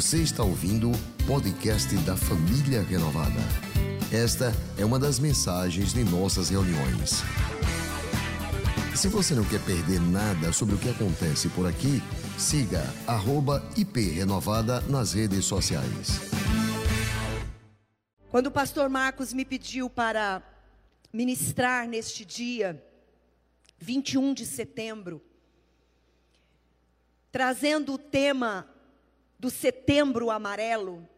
Você está ouvindo o podcast da Família Renovada. Esta é uma das mensagens de nossas reuniões. Se você não quer perder nada sobre o que acontece por aqui, siga @iprenovada nas redes sociais. Quando o pastor Marcos me pediu para ministrar neste dia, 21 de setembro, trazendo o tema do setembro amarelo,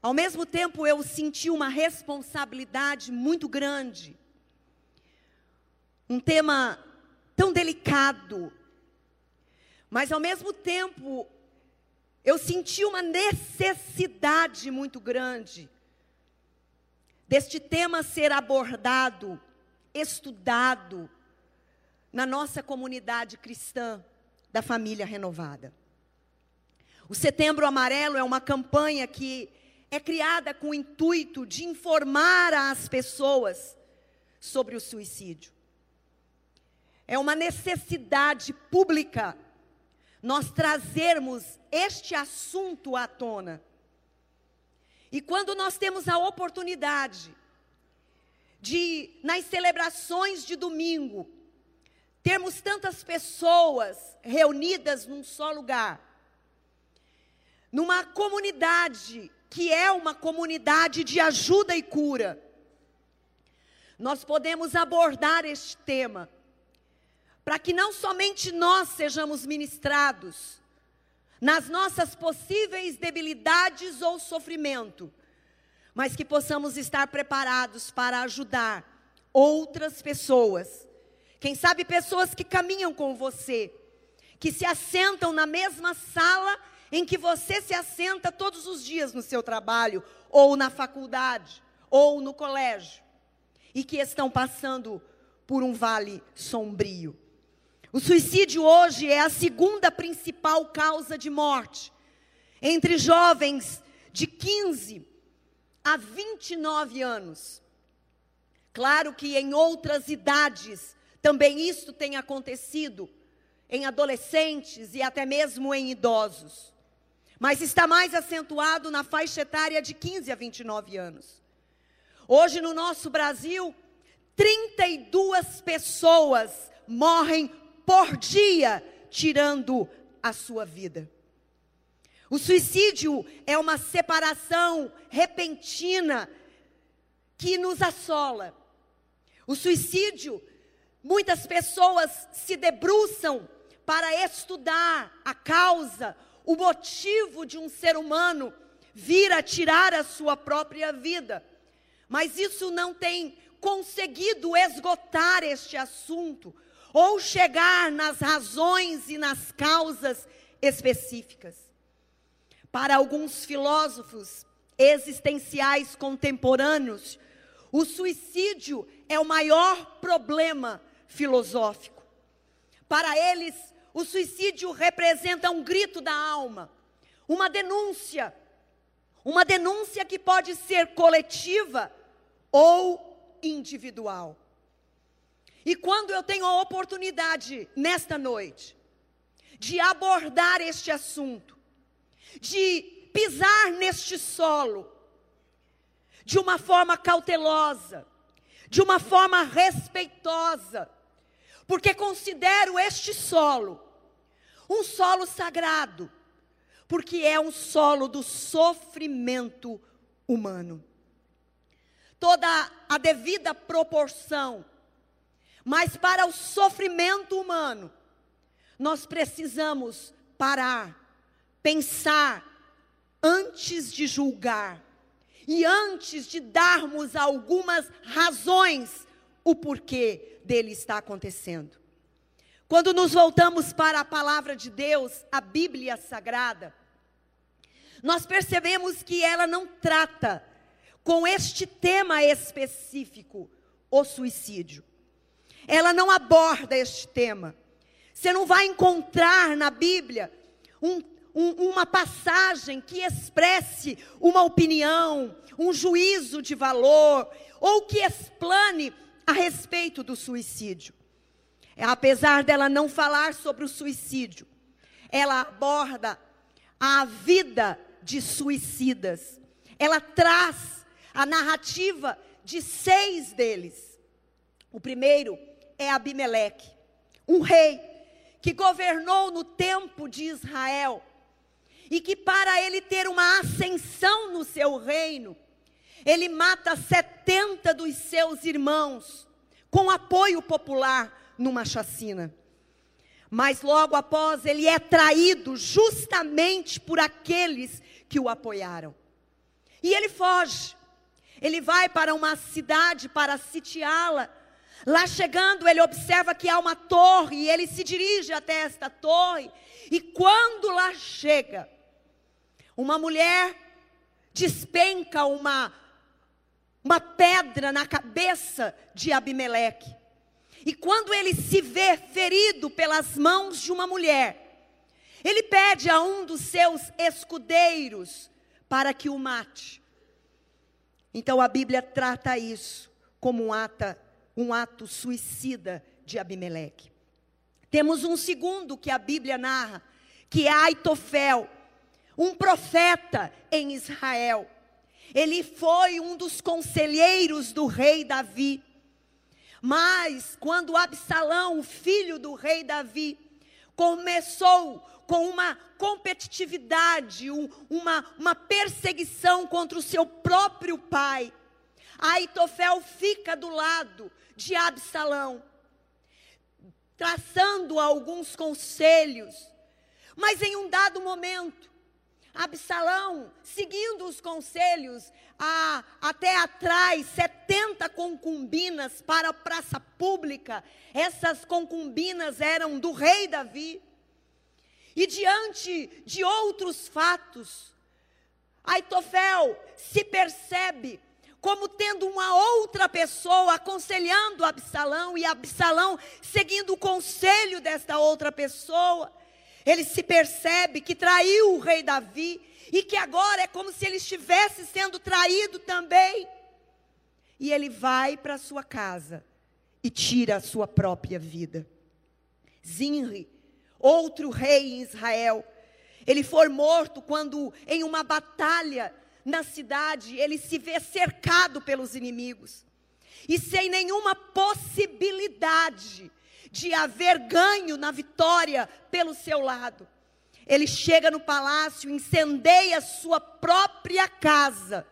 Ao mesmo tempo, eu senti uma responsabilidade muito grande. Um tema tão delicado. Mas, ao mesmo tempo, eu senti uma necessidade muito grande deste tema ser abordado, estudado na nossa comunidade cristã da família renovada. O Setembro Amarelo é uma campanha que é criada com o intuito de informar as pessoas sobre o suicídio. É uma necessidade pública nós trazermos este assunto à tona. E quando nós temos a oportunidade de, nas celebrações de domingo, termos tantas pessoas reunidas num só lugar, numa comunidade que é uma comunidade de ajuda e cura, nós podemos abordar este tema, para que não somente nós sejamos ministrados nas nossas possíveis debilidades ou sofrimento, mas que possamos estar preparados para ajudar outras pessoas. Quem sabe pessoas que caminham com você, que se assentam na mesma sala em que você se assenta todos os dias no seu trabalho, ou na faculdade, ou no colégio, e que estão passando por um vale sombrio. O suicídio hoje é a segunda principal causa de morte entre jovens de 15 a 29 anos. Claro que em outras idades também isso tem acontecido, em adolescentes e até mesmo em idosos mas está mais acentuado na faixa etária de 15 a 29 anos. Hoje no nosso Brasil, 32 pessoas morrem por dia tirando a sua vida. O suicídio é uma separação repentina que nos assola. O suicídio, muitas pessoas se debruçam para estudar a causa, o motivo de um ser humano vir a tirar a sua própria vida. Mas isso não tem conseguido esgotar este assunto ou chegar nas razões e nas causas específicas. Para alguns filósofos existenciais contemporâneos, o suicídio é o maior problema filosófico. Para eles, o suicídio representa um grito da alma, uma denúncia, uma denúncia que pode ser coletiva ou individual. E quando eu tenho a oportunidade nesta noite de abordar este assunto, de pisar neste solo de uma forma cautelosa, de uma forma respeitosa, porque considero este solo um solo sagrado, porque é um solo do sofrimento humano. Toda a devida proporção, mas para o sofrimento humano, nós precisamos parar, pensar, antes de julgar e antes de darmos algumas razões o porquê dele está acontecendo. Quando nos voltamos para a palavra de Deus, a Bíblia Sagrada, nós percebemos que ela não trata com este tema específico, o suicídio. Ela não aborda este tema. Você não vai encontrar na Bíblia um, um, uma passagem que expresse uma opinião, um juízo de valor, ou que explane a respeito do suicídio. É, apesar dela não falar sobre o suicídio, ela aborda a vida de suicidas. Ela traz a narrativa de seis deles. O primeiro é Abimeleque, um rei que governou no tempo de Israel e que, para ele ter uma ascensão no seu reino, ele mata 70 dos seus irmãos com apoio popular numa chacina. Mas logo após ele é traído justamente por aqueles que o apoiaram. E ele foge. Ele vai para uma cidade para sitiá-la. Lá chegando, ele observa que há uma torre e ele se dirige até esta torre. E quando lá chega, uma mulher despenca uma uma pedra na cabeça de Abimeleque. E quando ele se vê ferido pelas mãos de uma mulher, ele pede a um dos seus escudeiros para que o mate. Então a Bíblia trata isso como um, um ato suicida de Abimeleque. Temos um segundo que a Bíblia narra, que é Aitofel, um profeta em Israel. Ele foi um dos conselheiros do rei Davi. Mas quando Absalão, o filho do rei Davi, começou com uma competitividade, um, uma, uma perseguição contra o seu próprio pai, Aitofel fica do lado de Absalão, traçando alguns conselhos. Mas em um dado momento, Absalão, seguindo os conselhos, a, até atrás 70 concubinas para a praça pública. Essas concubinas eram do rei Davi. E diante de outros fatos, Aitofel se percebe como tendo uma outra pessoa aconselhando Absalão e Absalão seguindo o conselho desta outra pessoa ele se percebe que traiu o rei Davi e que agora é como se ele estivesse sendo traído também. E ele vai para sua casa e tira a sua própria vida. Zinri, outro rei em Israel, ele foi morto quando em uma batalha na cidade ele se vê cercado pelos inimigos e sem nenhuma possibilidade de haver ganho na vitória pelo seu lado. Ele chega no palácio, incendeia sua própria casa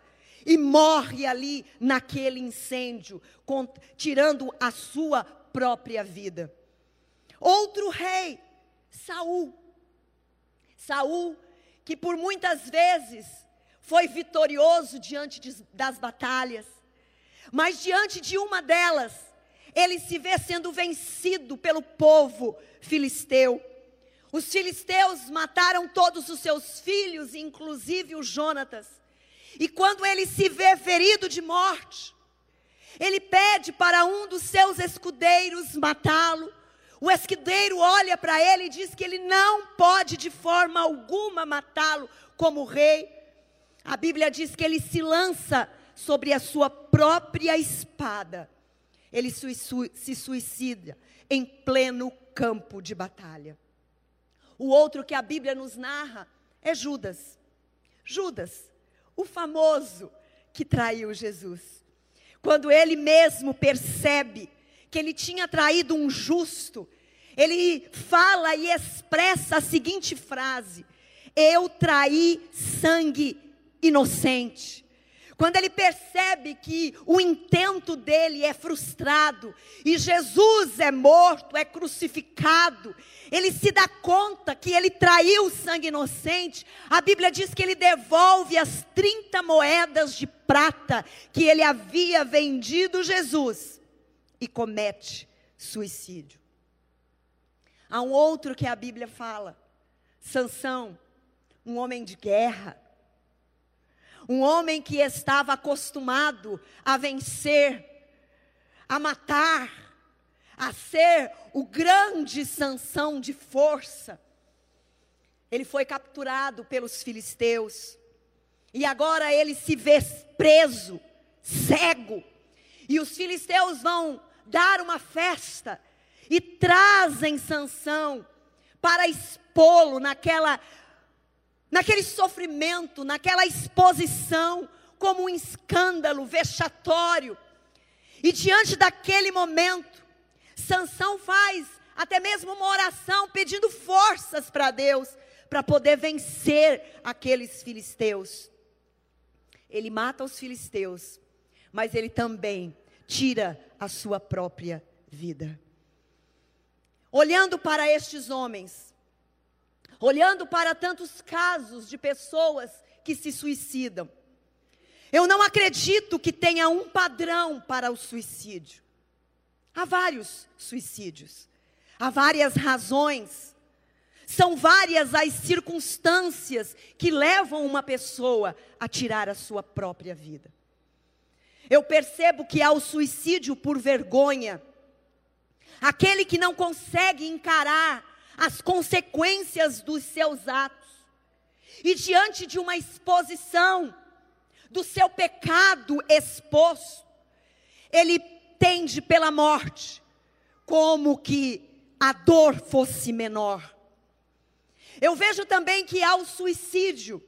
e morre ali naquele incêndio, tirando a sua própria vida. Outro rei, Saul. Saul, que por muitas vezes foi vitorioso diante de, das batalhas, mas diante de uma delas, ele se vê sendo vencido pelo povo filisteu. Os filisteus mataram todos os seus filhos, inclusive o Jonatas. E quando ele se vê ferido de morte, ele pede para um dos seus escudeiros matá-lo. O escudeiro olha para ele e diz que ele não pode de forma alguma matá-lo como rei. A Bíblia diz que ele se lança sobre a sua própria espada ele se suicida em pleno campo de batalha. O outro que a Bíblia nos narra é Judas. Judas, o famoso que traiu Jesus. Quando ele mesmo percebe que ele tinha traído um justo, ele fala e expressa a seguinte frase: Eu traí sangue inocente. Quando ele percebe que o intento dele é frustrado e Jesus é morto, é crucificado, ele se dá conta que ele traiu o sangue inocente. A Bíblia diz que ele devolve as 30 moedas de prata que ele havia vendido Jesus e comete suicídio. Há um outro que a Bíblia fala, Sansão, um homem de guerra um homem que estava acostumado a vencer, a matar, a ser o grande Sansão de força. Ele foi capturado pelos filisteus. E agora ele se vê preso, cego. E os filisteus vão dar uma festa e trazem Sansão para expô-lo naquela naquele sofrimento, naquela exposição como um escândalo vexatório. E diante daquele momento, Sansão faz até mesmo uma oração pedindo forças para Deus para poder vencer aqueles filisteus. Ele mata os filisteus, mas ele também tira a sua própria vida. Olhando para estes homens, olhando para tantos casos de pessoas que se suicidam, eu não acredito que tenha um padrão para o suicídio. Há vários suicídios, há várias razões, são várias as circunstâncias que levam uma pessoa a tirar a sua própria vida. Eu percebo que há o suicídio por vergonha, aquele que não consegue encarar as consequências dos seus atos, e diante de uma exposição do seu pecado exposto, ele tende pela morte, como que a dor fosse menor. Eu vejo também que há o suicídio,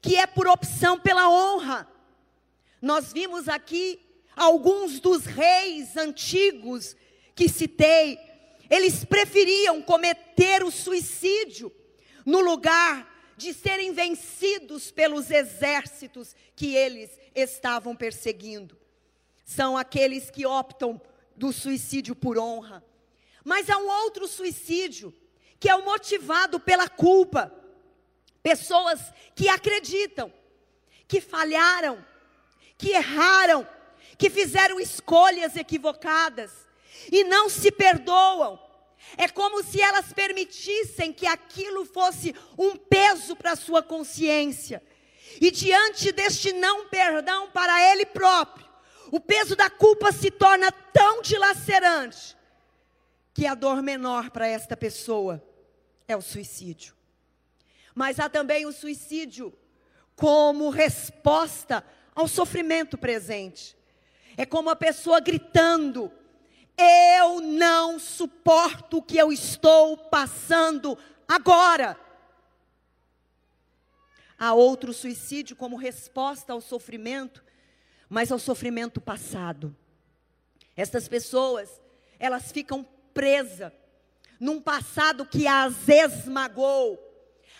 que é por opção pela honra. Nós vimos aqui alguns dos reis antigos que citei, eles preferiam cometer o suicídio no lugar de serem vencidos pelos exércitos que eles estavam perseguindo. São aqueles que optam do suicídio por honra. Mas há um outro suicídio, que é o motivado pela culpa. Pessoas que acreditam, que falharam, que erraram, que fizeram escolhas equivocadas e não se perdoam. É como se elas permitissem que aquilo fosse um peso para a sua consciência. E diante deste não perdão para ele próprio, o peso da culpa se torna tão dilacerante que a dor menor para esta pessoa é o suicídio. Mas há também o suicídio como resposta ao sofrimento presente. É como a pessoa gritando: Eu não suporto o que eu estou passando agora. Há outro suicídio como resposta ao sofrimento, mas ao sofrimento passado. Essas pessoas, elas ficam presas num passado que as esmagou.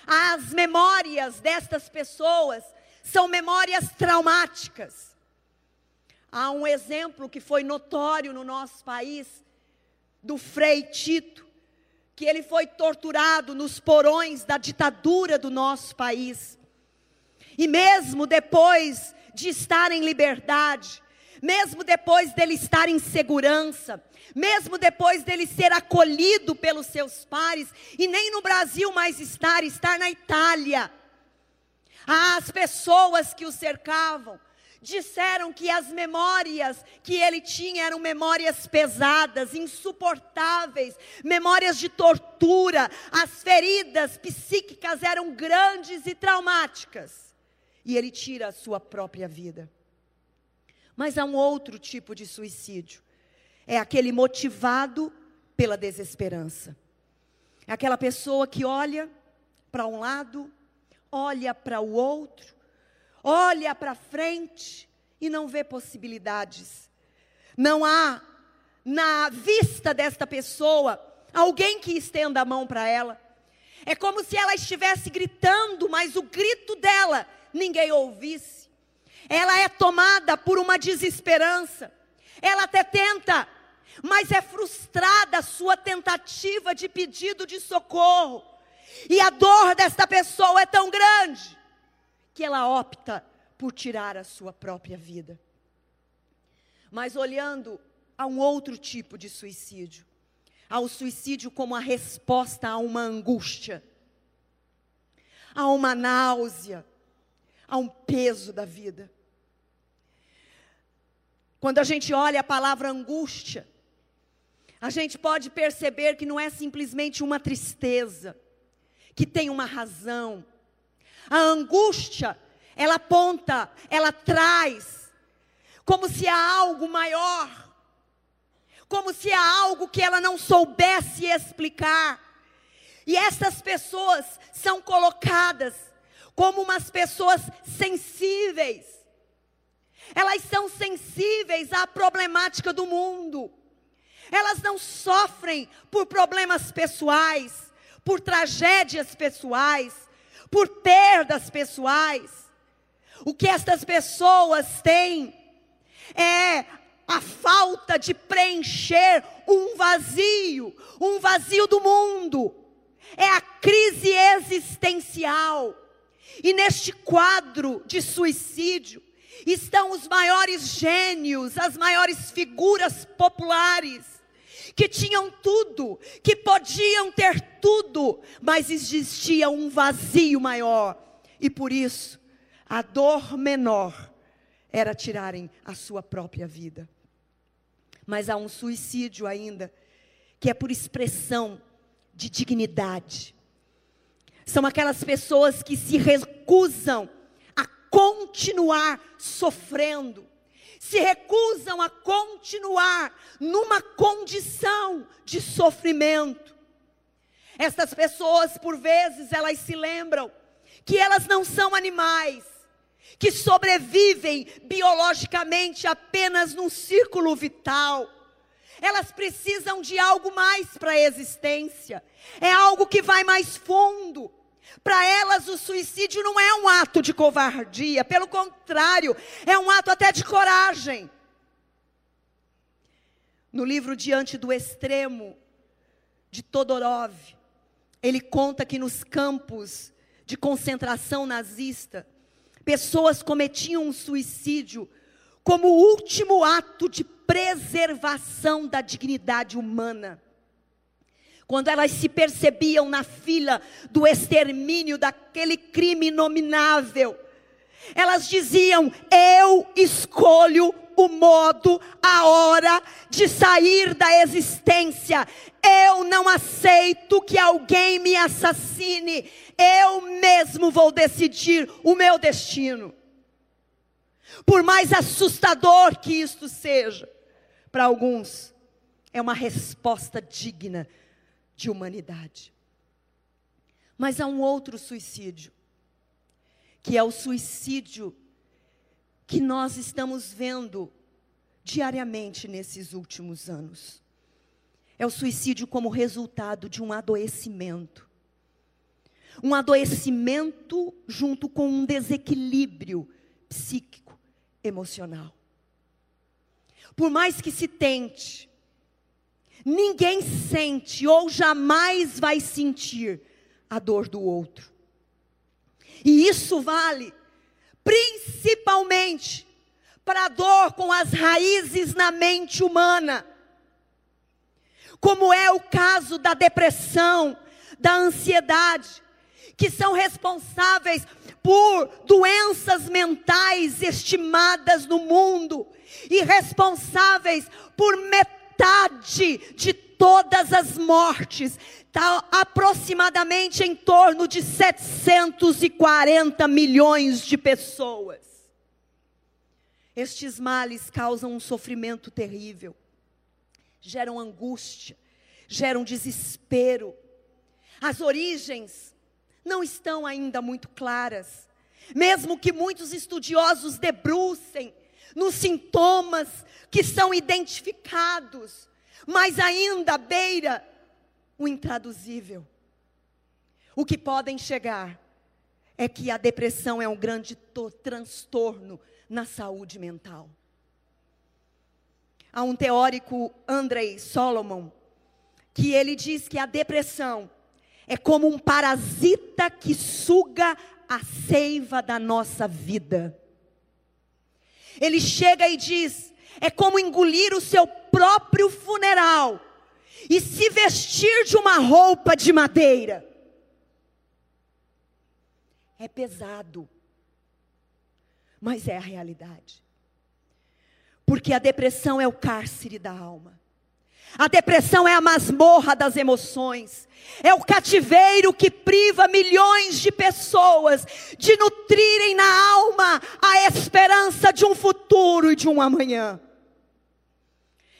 As memórias destas pessoas são memórias traumáticas. Há um exemplo que foi notório no nosso país, do Frei Tito, que ele foi torturado nos porões da ditadura do nosso país. E mesmo depois de estar em liberdade, mesmo depois dele estar em segurança, mesmo depois dele ser acolhido pelos seus pares, e nem no Brasil mais estar, estar na Itália. As pessoas que o cercavam disseram que as memórias que ele tinha eram memórias pesadas, insuportáveis, memórias de tortura, as feridas psíquicas eram grandes e traumáticas. E ele tira a sua própria vida. Mas há um outro tipo de suicídio. É aquele motivado pela desesperança. É aquela pessoa que olha para um lado, olha para o outro, olha para frente e não vê possibilidades. Não há na vista desta pessoa alguém que estenda a mão para ela. É como se ela estivesse gritando, mas o grito dela ninguém ouvisse ela é tomada por uma desesperança. Ela até tenta, mas é frustrada a sua tentativa de pedido de socorro. E a dor desta pessoa é tão grande que ela opta por tirar a sua própria vida. Mas olhando a um outro tipo de suicídio, ao suicídio como a resposta a uma angústia, a uma náusea, a um peso da vida. Quando a gente olha a palavra angústia, a gente pode perceber que não é simplesmente uma tristeza, que tem uma razão. A angústia, ela aponta, ela traz, como se há algo maior, como se há algo que ela não soubesse explicar. E essas pessoas são colocadas como umas pessoas sensíveis. Elas são sensíveis à problemática do mundo. Elas não sofrem por problemas pessoais, por tragédias pessoais, por perdas pessoais. O que estas pessoas têm é a falta de preencher um vazio, um vazio do mundo. É a crise existencial. E neste quadro de suicídio estão os maiores gênios, as maiores figuras populares, que tinham tudo, que podiam ter tudo, mas existia um vazio maior. E por isso, a dor menor era tirarem a sua própria vida. Mas há um suicídio ainda, que é por expressão de dignidade. São aquelas pessoas que se recusam a continuar sofrendo, se recusam a continuar numa condição de sofrimento. Essas pessoas, por vezes, elas se lembram que elas não são animais, que sobrevivem biologicamente apenas num círculo vital. Elas precisam de algo mais para a existência. É algo que vai mais fundo. Para elas, o suicídio não é um ato de covardia, pelo contrário, é um ato até de coragem. No livro Diante do Extremo, de Todorov, ele conta que nos campos de concentração nazista, pessoas cometiam um suicídio como último ato de preservação da dignidade humana. Quando elas se percebiam na fila do extermínio daquele crime inominável, elas diziam: Eu escolho o modo, a hora de sair da existência. Eu não aceito que alguém me assassine. Eu mesmo vou decidir o meu destino. Por mais assustador que isto seja, para alguns, é uma resposta digna de humanidade. Mas há um outro suicídio, que é o suicídio que nós estamos vendo diariamente nesses últimos anos. É o suicídio como resultado de um adoecimento. Um adoecimento junto com um desequilíbrio psíquico, emocional. Por mais que se tente, ninguém sente ou jamais vai sentir a dor do outro. E isso vale principalmente para a dor com as raízes na mente humana, como é o caso da depressão, da ansiedade, que são responsáveis por doenças mentais estimadas no mundo e responsáveis por metade de todas as mortes, está aproximadamente em torno de 740 milhões de pessoas. Estes males causam um sofrimento terrível, geram angústia, geram desespero. As origens não estão ainda muito claras, mesmo que muitos estudiosos debrucem nos sintomas que são identificados, mas ainda beira o intraduzível. O que podem chegar é que a depressão é um grande transtorno na saúde mental. Há um teórico, Andrei Solomon, que ele diz que a depressão é como um parasita que suga a seiva da nossa vida. Ele chega e diz: é como engolir o seu próprio funeral e se vestir de uma roupa de madeira. É pesado, mas é a realidade. Porque a depressão é o cárcere da alma. A depressão é a masmorra das emoções. É o cativeiro que priva milhões de pessoas de nutrirem na alma a esperança de um futuro e de um amanhã.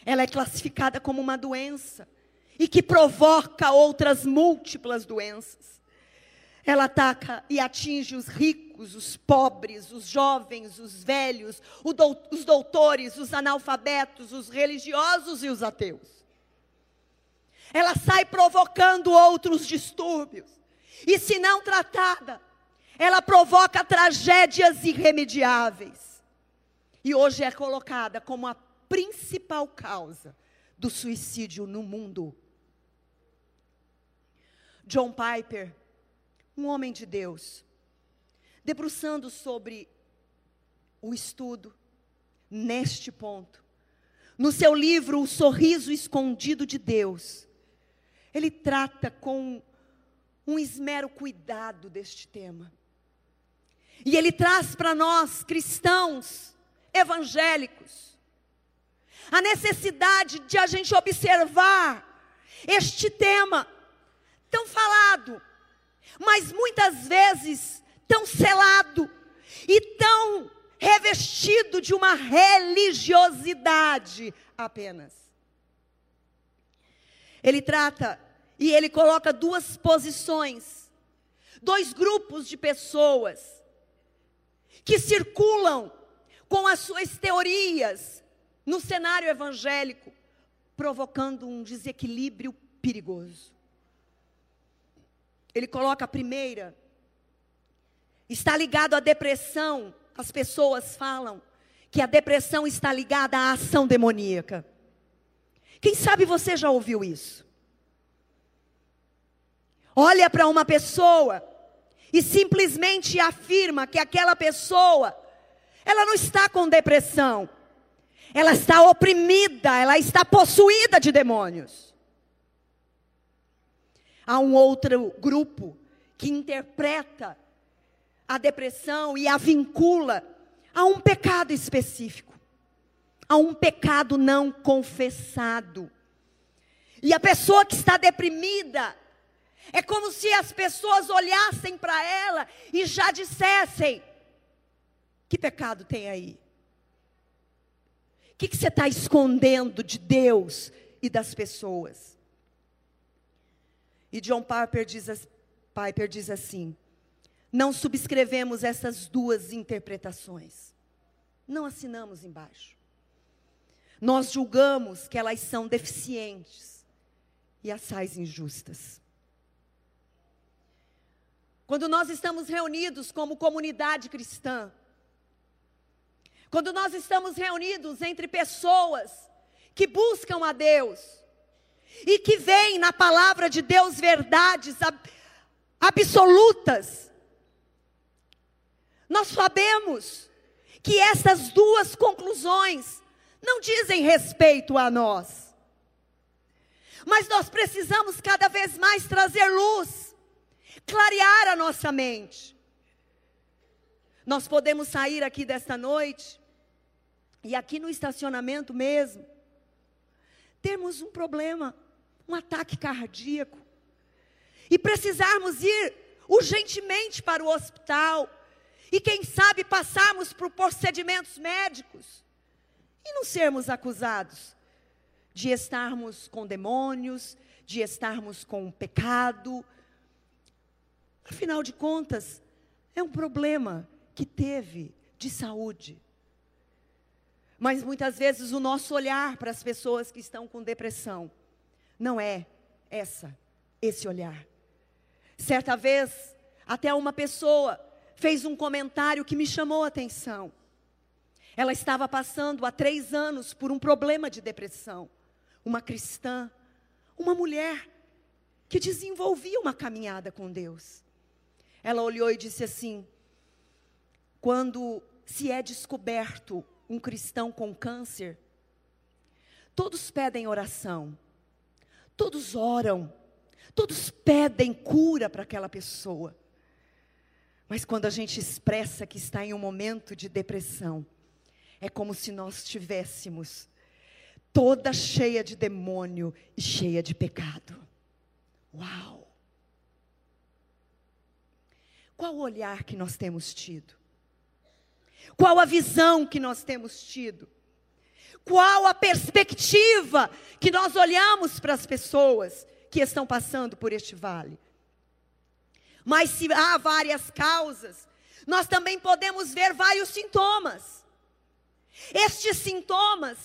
Ela é classificada como uma doença e que provoca outras múltiplas doenças. Ela ataca e atinge os ricos, os pobres, os jovens, os velhos, os doutores, os analfabetos, os religiosos e os ateus. Ela sai provocando outros distúrbios. E se não tratada, ela provoca tragédias irremediáveis. E hoje é colocada como a principal causa do suicídio no mundo. John Piper, um homem de Deus, debruçando sobre o estudo neste ponto, no seu livro O Sorriso Escondido de Deus, ele trata com um esmero cuidado deste tema. E ele traz para nós, cristãos evangélicos, a necessidade de a gente observar este tema tão falado, mas muitas vezes tão selado e tão revestido de uma religiosidade apenas. Ele trata e ele coloca duas posições, dois grupos de pessoas que circulam com as suas teorias no cenário evangélico, provocando um desequilíbrio perigoso. Ele coloca a primeira, está ligado à depressão. As pessoas falam que a depressão está ligada à ação demoníaca. Quem sabe você já ouviu isso? Olha para uma pessoa e simplesmente afirma que aquela pessoa ela não está com depressão. Ela está oprimida, ela está possuída de demônios. Há um outro grupo que interpreta a depressão e a vincula a um pecado específico, a um pecado não confessado. E a pessoa que está deprimida, é como se as pessoas olhassem para ela e já dissessem: que pecado tem aí? O que, que você está escondendo de Deus e das pessoas? E John Piper diz, Piper diz assim: não subscrevemos essas duas interpretações, não assinamos embaixo. Nós julgamos que elas são deficientes e assaz injustas. Quando nós estamos reunidos como comunidade cristã, quando nós estamos reunidos entre pessoas que buscam a Deus e que veem na palavra de Deus verdades ab absolutas, nós sabemos que essas duas conclusões não dizem respeito a nós. Mas nós precisamos cada vez mais trazer luz, clarear a nossa mente. Nós podemos sair aqui desta noite, e aqui no estacionamento mesmo, temos um problema, um ataque cardíaco, e precisarmos ir urgentemente para o hospital, e quem sabe passarmos por procedimentos médicos, e não sermos acusados de estarmos com demônios, de estarmos com pecado. Afinal de contas, é um problema que teve de saúde. Mas muitas vezes o nosso olhar para as pessoas que estão com depressão não é essa, esse olhar. Certa vez, até uma pessoa fez um comentário que me chamou a atenção. Ela estava passando há três anos por um problema de depressão. Uma cristã, uma mulher que desenvolvia uma caminhada com Deus. Ela olhou e disse assim: quando se é descoberto um cristão com câncer, todos pedem oração, todos oram, todos pedem cura para aquela pessoa. Mas quando a gente expressa que está em um momento de depressão, é como se nós estivéssemos toda cheia de demônio e cheia de pecado. Uau! Qual o olhar que nós temos tido? Qual a visão que nós temos tido? Qual a perspectiva que nós olhamos para as pessoas que estão passando por este vale? Mas se há várias causas, nós também podemos ver vários sintomas. Estes sintomas,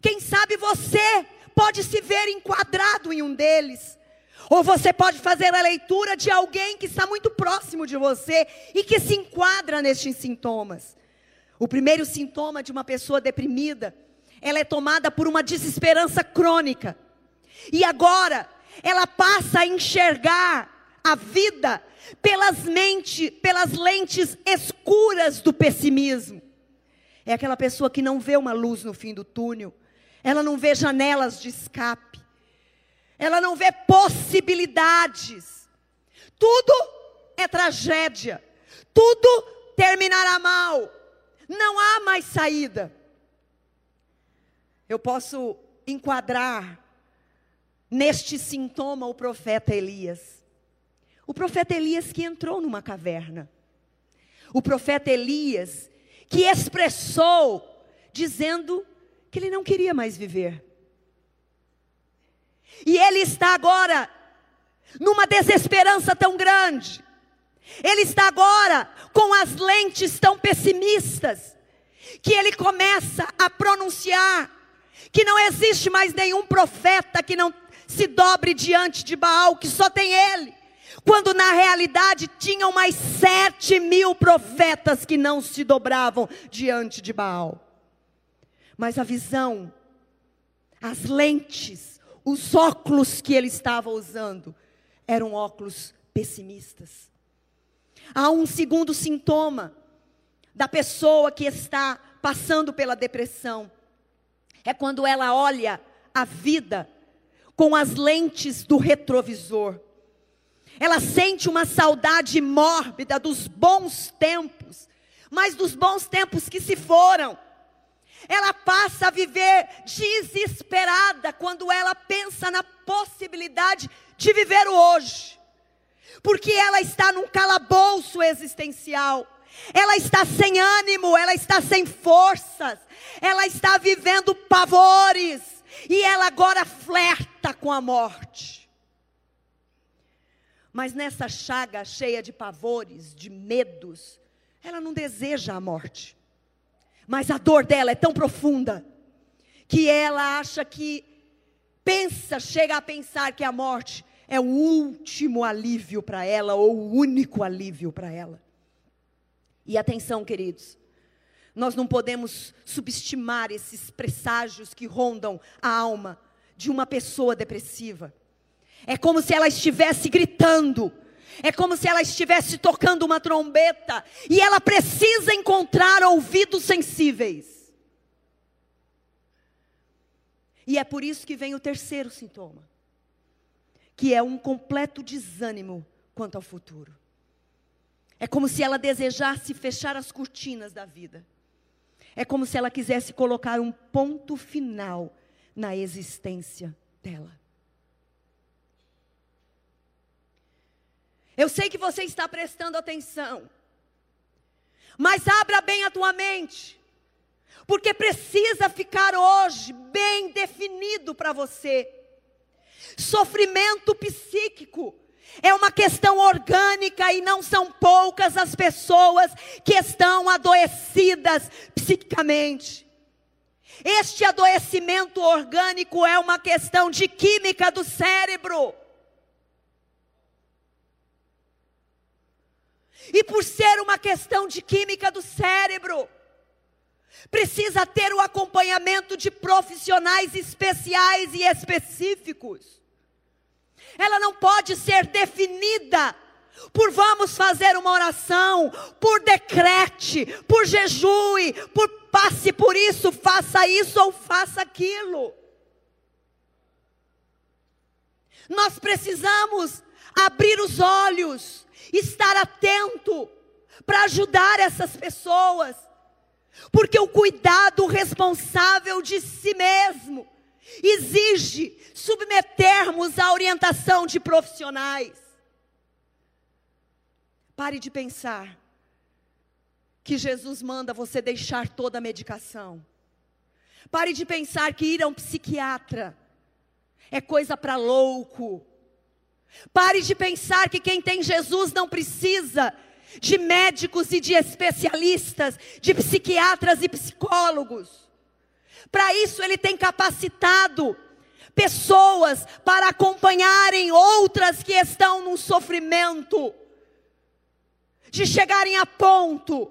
quem sabe você pode se ver enquadrado em um deles. Ou você pode fazer a leitura de alguém que está muito próximo de você e que se enquadra nestes sintomas. O primeiro sintoma de uma pessoa deprimida ela é tomada por uma desesperança crônica. E agora, ela passa a enxergar a vida pelas, pelas lentes escuras do pessimismo. É aquela pessoa que não vê uma luz no fim do túnel, ela não vê janelas de escape, ela não vê possibilidades. Tudo é tragédia, tudo terminará mal, não há mais saída eu posso enquadrar neste sintoma o profeta Elias. O profeta Elias que entrou numa caverna. O profeta Elias que expressou dizendo que ele não queria mais viver. E ele está agora numa desesperança tão grande. Ele está agora com as lentes tão pessimistas que ele começa a pronunciar que não existe mais nenhum profeta que não se dobre diante de Baal, que só tem ele. Quando na realidade tinham mais sete mil profetas que não se dobravam diante de Baal. Mas a visão, as lentes, os óculos que ele estava usando eram óculos pessimistas. Há um segundo sintoma da pessoa que está passando pela depressão é quando ela olha a vida com as lentes do retrovisor. Ela sente uma saudade mórbida dos bons tempos, mas dos bons tempos que se foram. Ela passa a viver desesperada quando ela pensa na possibilidade de viver o hoje, porque ela está num calabouço existencial. Ela está sem ânimo, ela está sem forças, ela está vivendo pavores, e ela agora flerta com a morte. Mas nessa chaga cheia de pavores, de medos, ela não deseja a morte. Mas a dor dela é tão profunda que ela acha que pensa, chega a pensar que a morte é o último alívio para ela ou o único alívio para ela. E atenção, queridos, nós não podemos subestimar esses presságios que rondam a alma de uma pessoa depressiva. É como se ela estivesse gritando, é como se ela estivesse tocando uma trombeta, e ela precisa encontrar ouvidos sensíveis. E é por isso que vem o terceiro sintoma, que é um completo desânimo quanto ao futuro. É como se ela desejasse fechar as cortinas da vida. É como se ela quisesse colocar um ponto final na existência dela. Eu sei que você está prestando atenção, mas abra bem a tua mente, porque precisa ficar hoje bem definido para você. Sofrimento psíquico é uma questão orgânica e não são poucas as pessoas que estão adoecidas psiquicamente. Este adoecimento orgânico é uma questão de química do cérebro. E por ser uma questão de química do cérebro, precisa ter o acompanhamento de profissionais especiais e específicos ela não pode ser definida por vamos fazer uma oração, por decrete, por jejue, por passe por isso, faça isso ou faça aquilo. Nós precisamos abrir os olhos, estar atento para ajudar essas pessoas, porque o cuidado responsável de si mesmo exige submetermos à orientação de profissionais. Pare de pensar que Jesus manda você deixar toda a medicação. Pare de pensar que ir a um psiquiatra é coisa para louco. Pare de pensar que quem tem Jesus não precisa de médicos e de especialistas, de psiquiatras e psicólogos. Para isso, Ele tem capacitado pessoas para acompanharem outras que estão num sofrimento, de chegarem a ponto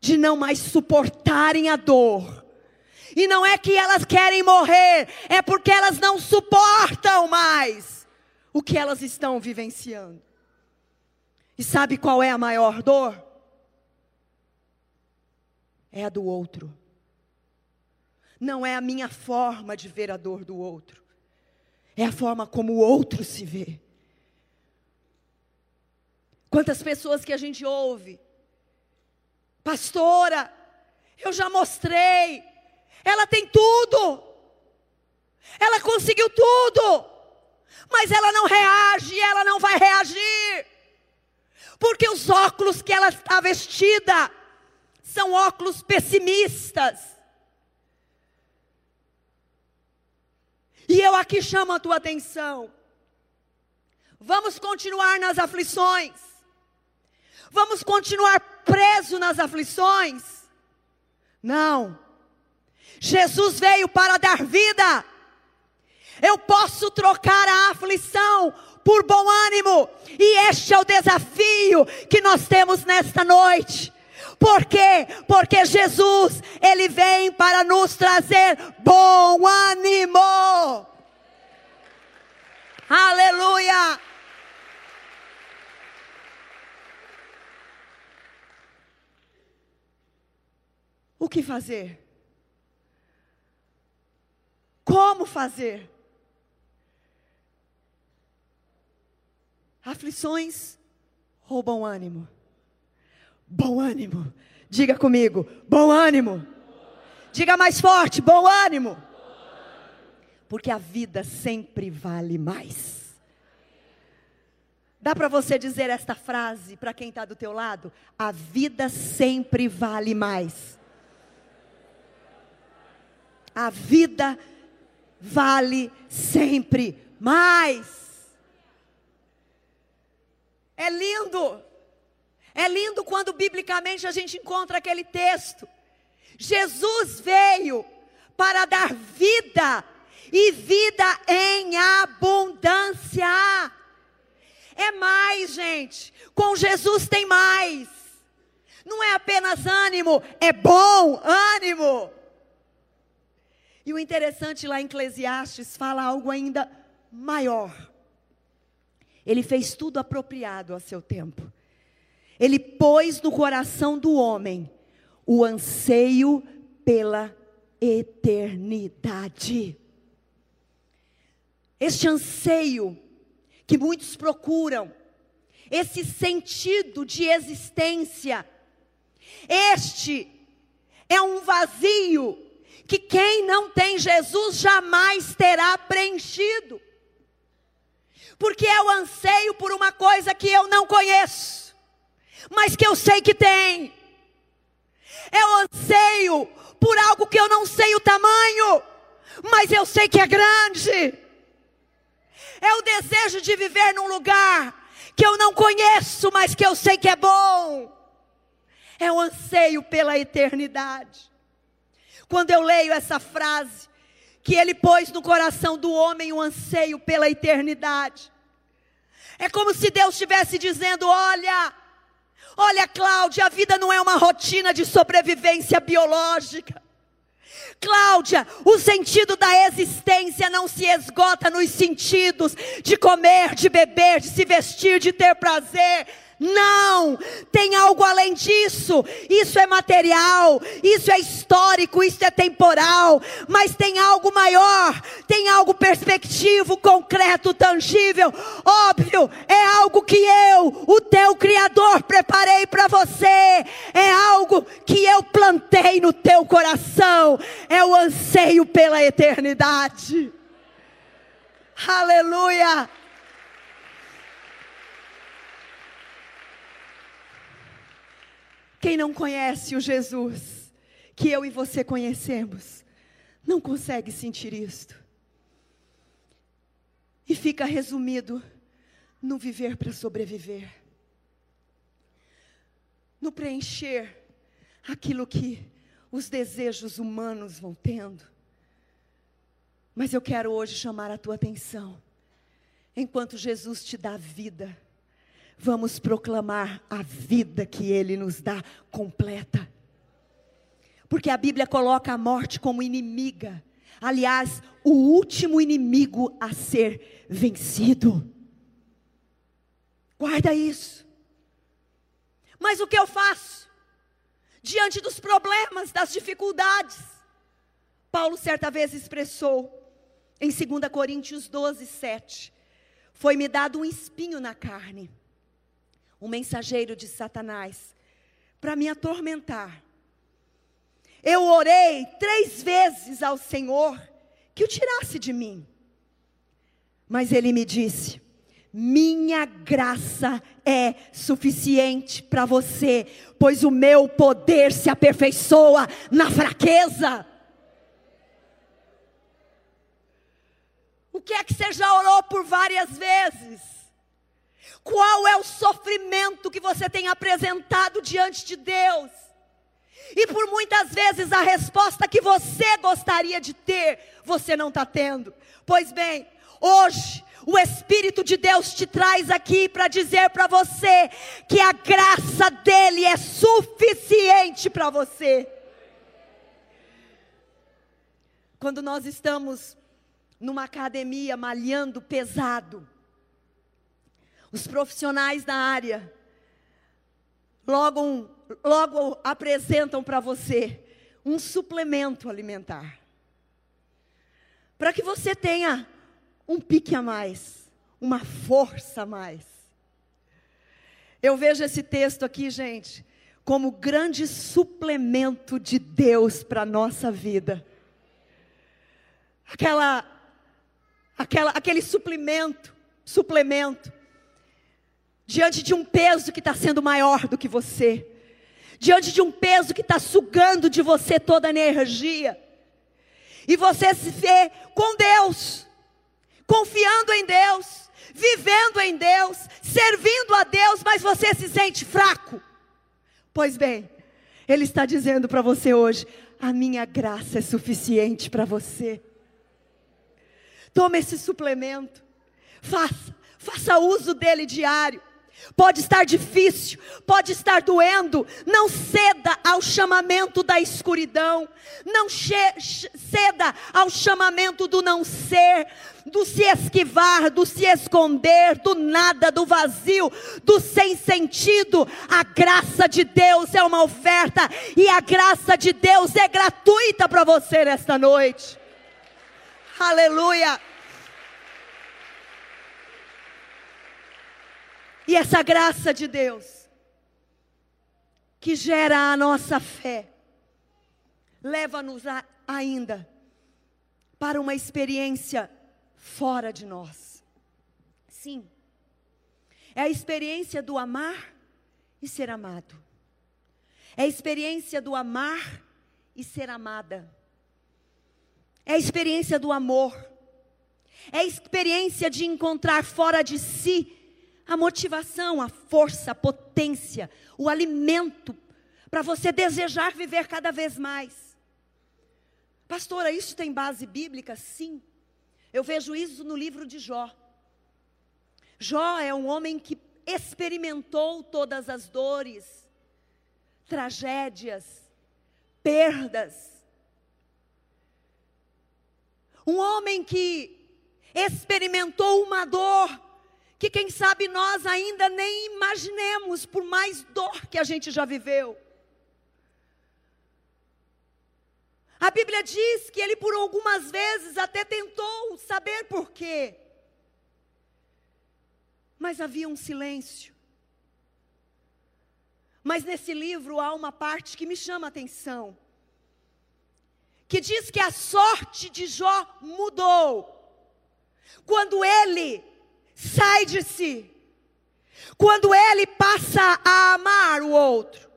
de não mais suportarem a dor. E não é que elas querem morrer, é porque elas não suportam mais o que elas estão vivenciando. E sabe qual é a maior dor? É a do outro. Não é a minha forma de ver a dor do outro, é a forma como o outro se vê. Quantas pessoas que a gente ouve, pastora, eu já mostrei, ela tem tudo, ela conseguiu tudo, mas ela não reage, ela não vai reagir porque os óculos que ela está vestida são óculos pessimistas. E eu aqui chamo a tua atenção. Vamos continuar nas aflições. Vamos continuar preso nas aflições? Não. Jesus veio para dar vida. Eu posso trocar a aflição por bom ânimo. E este é o desafio que nós temos nesta noite. Por quê? Porque Jesus, Ele vem para nos trazer bom ânimo. Aleluia! O que fazer? Como fazer? Aflições roubam ânimo. Bom ânimo. Diga comigo, bom ânimo. Diga mais forte, bom ânimo. Porque a vida sempre vale mais. Dá para você dizer esta frase para quem está do teu lado? A vida sempre vale mais. A vida vale sempre mais. É lindo. É lindo quando biblicamente a gente encontra aquele texto. Jesus veio para dar vida e vida em abundância. É mais, gente. Com Jesus tem mais. Não é apenas ânimo, é bom ânimo. E o interessante lá em Eclesiastes fala algo ainda maior. Ele fez tudo apropriado a seu tempo. Ele pôs no coração do homem o anseio pela eternidade. Este anseio que muitos procuram, esse sentido de existência, este é um vazio que quem não tem Jesus jamais terá preenchido porque o anseio por uma coisa que eu não conheço, mas que eu sei que tem. O anseio por algo que eu não sei o tamanho, mas eu sei que é grande. É o desejo de viver num lugar que eu não conheço, mas que eu sei que é bom. É o anseio pela eternidade. Quando eu leio essa frase, que ele pôs no coração do homem um anseio pela eternidade. É como se Deus estivesse dizendo: olha, olha, Cláudia, a vida não é uma rotina de sobrevivência biológica. Cláudia, o sentido da existência não se esgota nos sentidos de comer, de beber, de se vestir, de ter prazer. Não, tem algo além disso. Isso é material, isso é histórico, isso é temporal, mas tem algo maior, tem algo perspectivo, concreto, tangível, óbvio, é algo que eu, o teu Criador, preparei para você, é algo que eu plantei no teu coração, é o anseio pela eternidade. Aleluia! Quem não conhece o Jesus que eu e você conhecemos não consegue sentir isto. E fica resumido no viver para sobreviver, no preencher aquilo que os desejos humanos vão tendo. Mas eu quero hoje chamar a tua atenção. Enquanto Jesus te dá vida, vamos proclamar a vida que Ele nos dá completa. Porque a Bíblia coloca a morte como inimiga. Aliás, o último inimigo a ser vencido. Guarda isso. Mas o que eu faço? Diante dos problemas, das dificuldades. Paulo certa vez expressou em 2 Coríntios 12, 7. Foi-me dado um espinho na carne, um mensageiro de Satanás, para me atormentar. Eu orei três vezes ao Senhor que o tirasse de mim. Mas ele me disse: Minha graça é suficiente para você, pois o meu poder se aperfeiçoa na fraqueza. O que é que você já orou por várias vezes? Qual é o sofrimento que você tem apresentado diante de Deus? E por muitas vezes a resposta que você gostaria de ter, você não está tendo. Pois bem, hoje o Espírito de Deus te traz aqui para dizer para você que a graça dele é suficiente para você. Quando nós estamos numa academia malhando pesado, os profissionais da área logo um, logo apresentam para você um suplemento alimentar. Para que você tenha um pique a mais, uma força a mais. Eu vejo esse texto aqui, gente, como grande suplemento de Deus para a nossa vida. Aquela, aquela, aquele suplemento, suplemento, diante de um peso que está sendo maior do que você diante de um peso que está sugando de você toda a energia. E você se vê com Deus, confiando em Deus, vivendo em Deus, servindo a Deus, mas você se sente fraco. Pois bem, Ele está dizendo para você hoje: a minha graça é suficiente para você. Tome esse suplemento, faça, faça uso dele diário. Pode estar difícil, pode estar doendo, não ceda ao chamamento da escuridão, não ceda ao chamamento do não ser, do se esquivar, do se esconder, do nada, do vazio, do sem sentido. A graça de Deus é uma oferta e a graça de Deus é gratuita para você nesta noite. Aleluia. E essa graça de Deus, que gera a nossa fé, leva-nos ainda para uma experiência fora de nós. Sim, é a experiência do amar e ser amado. É a experiência do amar e ser amada. É a experiência do amor. É a experiência de encontrar fora de si a motivação, a força, a potência, o alimento para você desejar viver cada vez mais. Pastora, isso tem base bíblica? Sim. Eu vejo isso no livro de Jó. Jó é um homem que experimentou todas as dores, tragédias, perdas. Um homem que experimentou uma dor que quem sabe nós ainda nem imaginemos, por mais dor que a gente já viveu. A Bíblia diz que ele por algumas vezes até tentou saber por quê. Mas havia um silêncio. Mas nesse livro há uma parte que me chama a atenção. Que diz que a sorte de Jó mudou. Quando ele sai de si. Quando ele passa a amar o outro,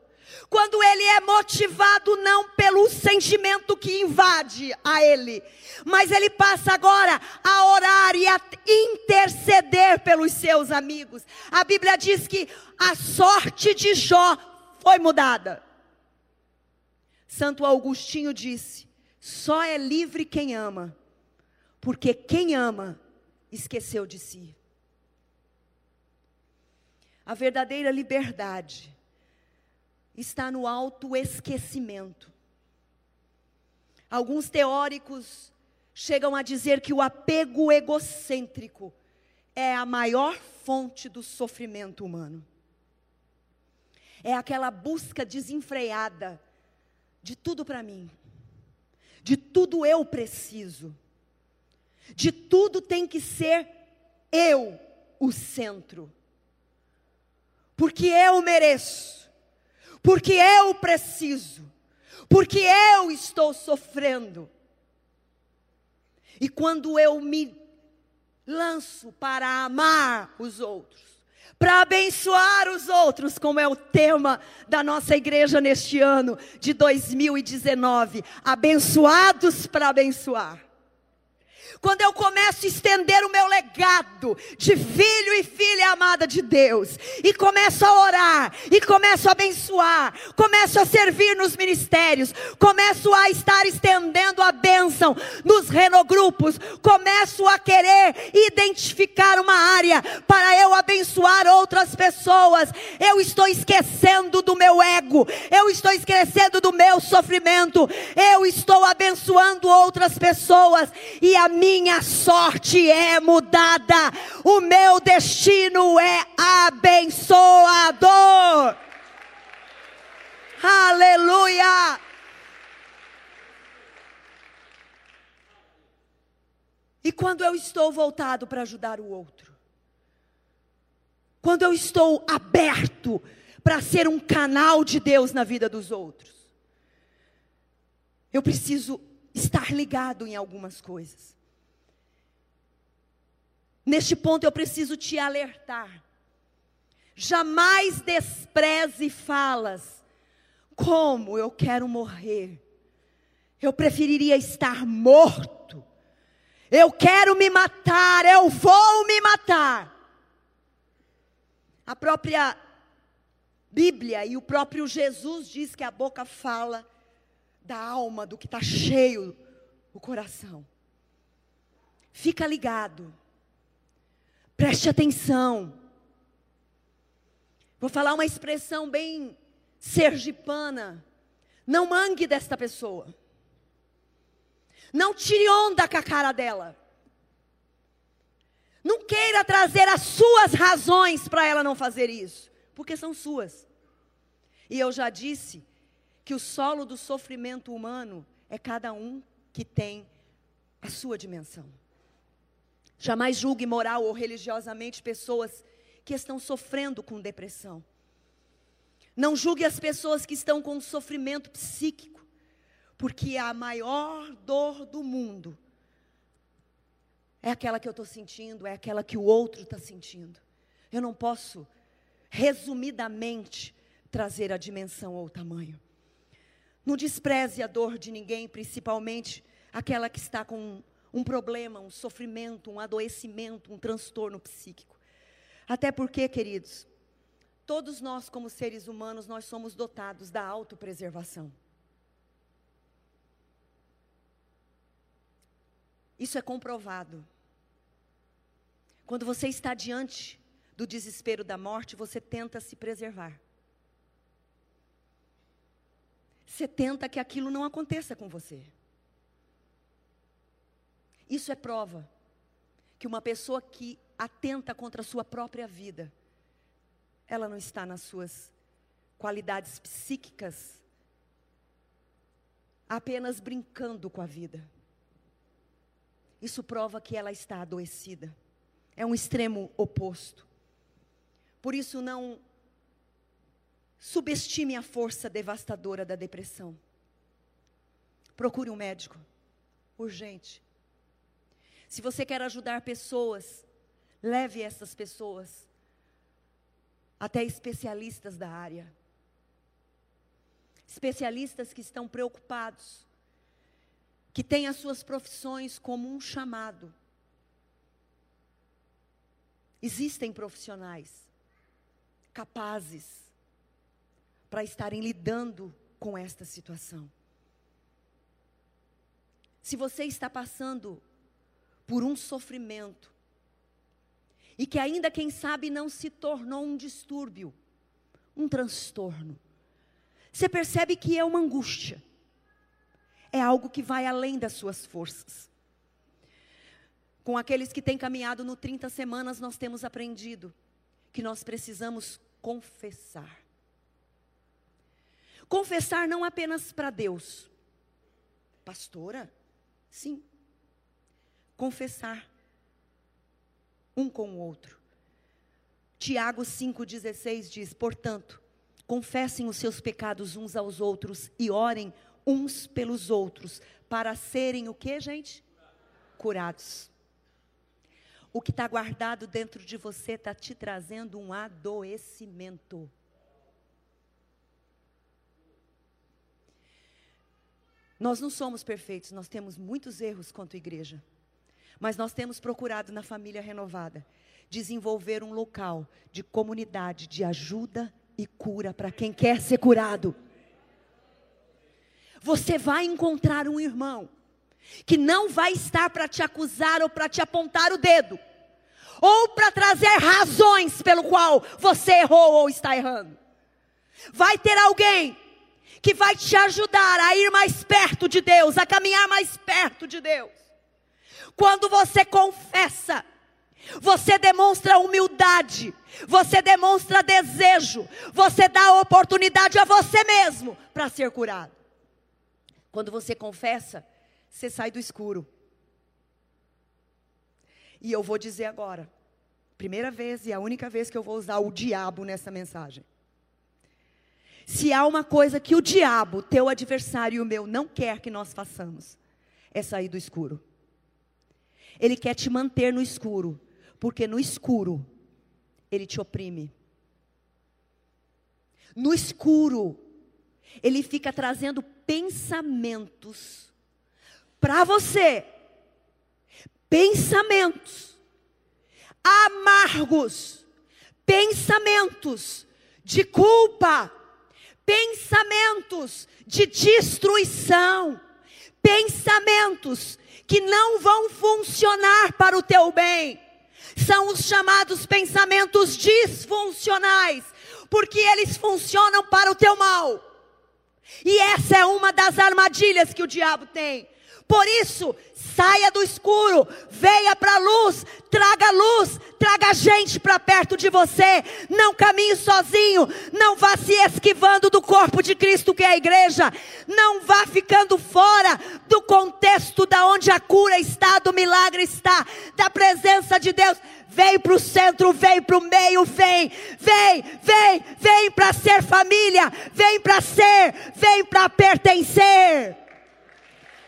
quando ele é motivado não pelo sentimento que invade a ele, mas ele passa agora a orar e a interceder pelos seus amigos. A Bíblia diz que a sorte de Jó foi mudada. Santo Augustinho disse: só é livre quem ama, porque quem ama esqueceu de si. A verdadeira liberdade está no autoesquecimento. Alguns teóricos chegam a dizer que o apego egocêntrico é a maior fonte do sofrimento humano. É aquela busca desenfreada de tudo para mim, de tudo eu preciso, de tudo tem que ser eu o centro, porque eu mereço. Porque eu preciso, porque eu estou sofrendo. E quando eu me lanço para amar os outros, para abençoar os outros, como é o tema da nossa igreja neste ano de 2019, abençoados para abençoar quando eu começo a estender o meu legado de filho e filha amada de Deus, e começo a orar, e começo a abençoar, começo a servir nos ministérios, começo a estar estendendo a bênção nos renogrupos, começo a querer identificar uma área para eu abençoar outras pessoas, eu estou esquecendo do meu ego, eu estou esquecendo do meu sofrimento, eu estou abençoando outras pessoas, e a minha minha sorte é mudada, o meu destino é abençoador. Aleluia! E quando eu estou voltado para ajudar o outro, quando eu estou aberto para ser um canal de Deus na vida dos outros, eu preciso estar ligado em algumas coisas. Neste ponto eu preciso te alertar. Jamais despreze falas. Como eu quero morrer. Eu preferiria estar morto. Eu quero me matar, eu vou me matar. A própria Bíblia e o próprio Jesus diz que a boca fala da alma, do que está cheio o coração. Fica ligado. Preste atenção. Vou falar uma expressão bem sergipana. Não mangue desta pessoa. Não tire onda com a cara dela. Não queira trazer as suas razões para ela não fazer isso, porque são suas. E eu já disse que o solo do sofrimento humano é cada um que tem a sua dimensão. Jamais julgue moral ou religiosamente pessoas que estão sofrendo com depressão. Não julgue as pessoas que estão com sofrimento psíquico, porque a maior dor do mundo é aquela que eu estou sentindo, é aquela que o outro está sentindo. Eu não posso, resumidamente, trazer a dimensão ou o tamanho. Não despreze a dor de ninguém, principalmente aquela que está com um problema, um sofrimento, um adoecimento, um transtorno psíquico. Até porque, queridos, todos nós como seres humanos, nós somos dotados da autopreservação. Isso é comprovado. Quando você está diante do desespero da morte, você tenta se preservar. Você tenta que aquilo não aconteça com você. Isso é prova que uma pessoa que atenta contra a sua própria vida, ela não está nas suas qualidades psíquicas apenas brincando com a vida. Isso prova que ela está adoecida. É um extremo oposto. Por isso, não subestime a força devastadora da depressão. Procure um médico, urgente. Se você quer ajudar pessoas, leve essas pessoas até especialistas da área. especialistas que estão preocupados, que têm as suas profissões como um chamado. Existem profissionais capazes para estarem lidando com esta situação. Se você está passando por um sofrimento, e que ainda, quem sabe, não se tornou um distúrbio, um transtorno, você percebe que é uma angústia, é algo que vai além das suas forças. Com aqueles que têm caminhado no 30 semanas, nós temos aprendido que nós precisamos confessar. Confessar não apenas para Deus, pastora, sim. Confessar um com o outro. Tiago 5,16 diz: Portanto, confessem os seus pecados uns aos outros e orem uns pelos outros, para serem o que, gente? Curados. O que está guardado dentro de você está te trazendo um adoecimento. Nós não somos perfeitos, nós temos muitos erros quanto igreja. Mas nós temos procurado na família renovada desenvolver um local de comunidade, de ajuda e cura para quem quer ser curado. Você vai encontrar um irmão que não vai estar para te acusar ou para te apontar o dedo, ou para trazer razões pelo qual você errou ou está errando. Vai ter alguém que vai te ajudar a ir mais perto de Deus, a caminhar mais perto de Deus. Quando você confessa, você demonstra humildade, você demonstra desejo, você dá oportunidade a você mesmo para ser curado. Quando você confessa, você sai do escuro. E eu vou dizer agora, primeira vez e a única vez que eu vou usar o diabo nessa mensagem. Se há uma coisa que o diabo, teu adversário e o meu, não quer que nós façamos, é sair do escuro. Ele quer te manter no escuro, porque no escuro ele te oprime. No escuro, ele fica trazendo pensamentos para você. Pensamentos amargos, pensamentos de culpa, pensamentos de destruição, pensamentos que não vão funcionar para o teu bem. São os chamados pensamentos disfuncionais, porque eles funcionam para o teu mal. E essa é uma das armadilhas que o diabo tem. Por isso, saia do escuro, venha para a luz, traga luz, traga gente para perto de você. Não caminhe sozinho, não vá se esquivando do corpo de Cristo que é a igreja. Não vá ficando fora do contexto da onde a cura está, do milagre está, da presença de Deus. Vem para o centro, vem para o meio, vem, vem, vem, vem para ser família, vem para ser, vem para pertencer.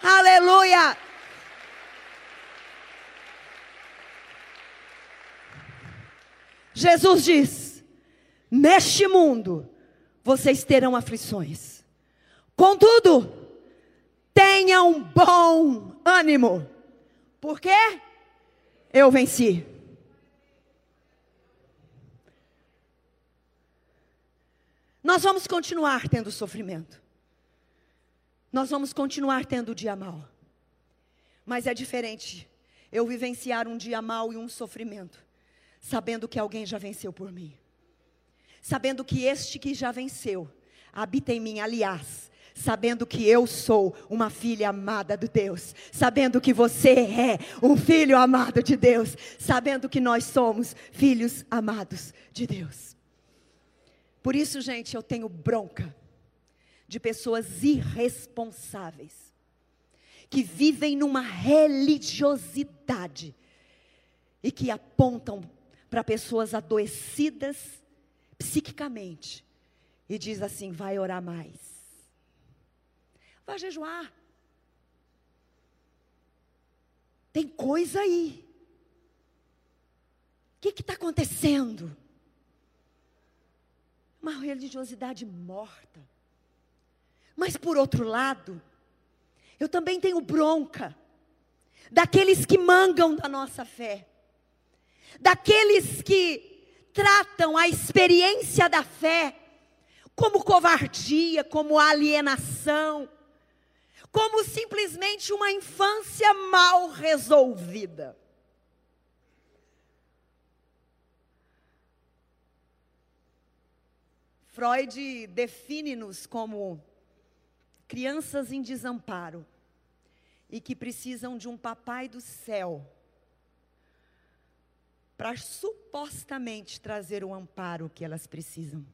Aleluia! Jesus diz: Neste mundo vocês terão aflições. Contudo, tenham bom ânimo. Por quê? Eu venci. Nós vamos continuar tendo sofrimento. Nós vamos continuar tendo o dia mal. Mas é diferente eu vivenciar um dia mal e um sofrimento, sabendo que alguém já venceu por mim. Sabendo que este que já venceu habita em mim, aliás, sabendo que eu sou uma filha amada de Deus, sabendo que você é um filho amado de Deus, sabendo que nós somos filhos amados de Deus. Por isso, gente, eu tenho bronca de pessoas irresponsáveis, que vivem numa religiosidade e que apontam para pessoas adoecidas psiquicamente e diz assim: vai orar mais, vai jejuar. Tem coisa aí. O que está acontecendo? Uma religiosidade morta Mas por outro lado, eu também tenho bronca daqueles que mangam da nossa fé, daqueles que tratam a experiência da fé como covardia, como alienação, como simplesmente uma infância mal resolvida. Freud define-nos como crianças em desamparo e que precisam de um papai do céu para supostamente trazer o amparo que elas precisam.